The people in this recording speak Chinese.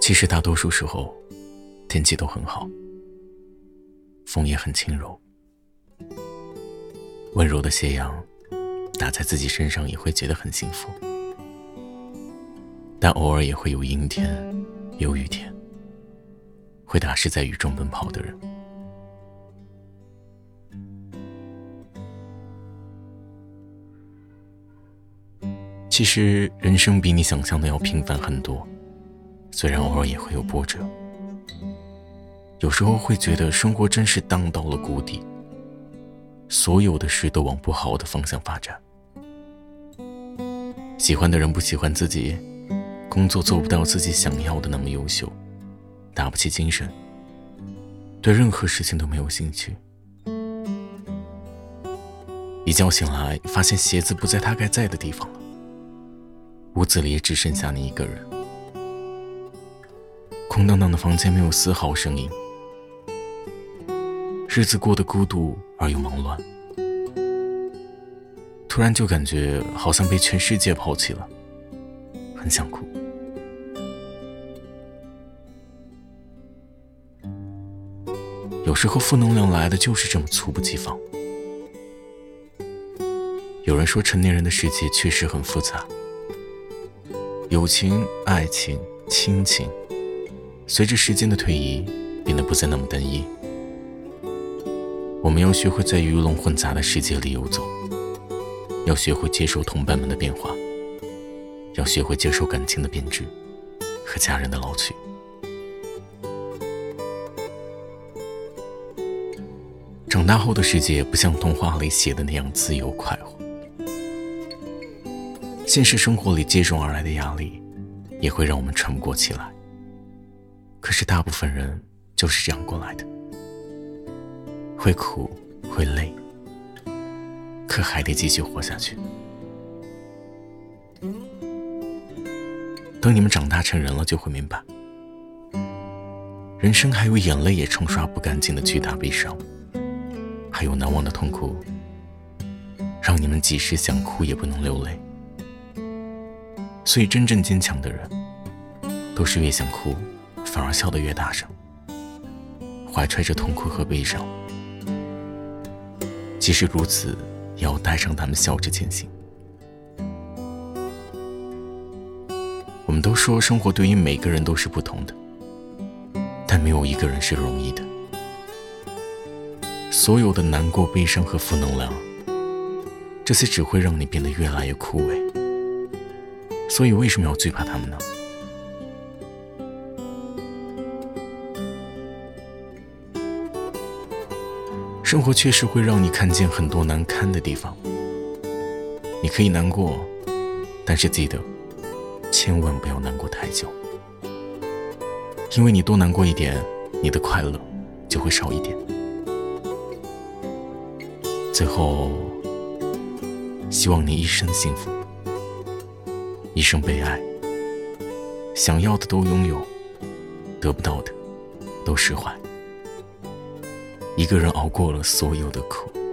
其实大多数时候，天气都很好，风也很轻柔，温柔的斜阳打在自己身上也会觉得很幸福。但偶尔也会有阴天，有雨天，会打湿在雨中奔跑的人。其实人生比你想象的要平凡很多，虽然偶尔也会有波折。有时候会觉得生活真是荡到了谷底，所有的事都往不好的方向发展。喜欢的人不喜欢自己，工作做不到自己想要的那么优秀，打不起精神，对任何事情都没有兴趣。一觉醒来，发现鞋子不在他该在的地方了。屋子里只剩下你一个人，空荡荡的房间没有丝毫声音，日子过得孤独而又忙乱，突然就感觉好像被全世界抛弃了，很想哭。有时候负能量来的就是这么猝不及防。有人说，成年人的世界确实很复杂。友情、爱情、亲情，随着时间的推移，变得不再那么单一。我们要学会在鱼龙混杂的世界里游走，要学会接受同伴们的变化，要学会接受感情的变质和家人的老去。长大后的世界不像童话里写的那样自由快活。现实生活里接踵而来的压力，也会让我们喘不过气来。可是大部分人就是这样过来的，会苦会累，可还得继续活下去。等你们长大成人了，就会明白，人生还有眼泪也冲刷不干净的巨大悲伤，还有难忘的痛苦，让你们即使想哭也不能流泪。所以，真正坚强的人，都是越想哭，反而笑得越大声，怀揣着痛苦和悲伤。即使如此，也要带上他们笑着前行。我们都说，生活对于每个人都是不同的，但没有一个人是容易的。所有的难过、悲伤和负能量，这些只会让你变得越来越枯萎。所以，为什么要惧怕他们呢？生活确实会让你看见很多难堪的地方，你可以难过，但是记得，千万不要难过太久，因为你多难过一点，你的快乐就会少一点。最后，希望你一生幸福。一生被爱，想要的都拥有，得不到的都释怀。一个人熬过了所有的苦。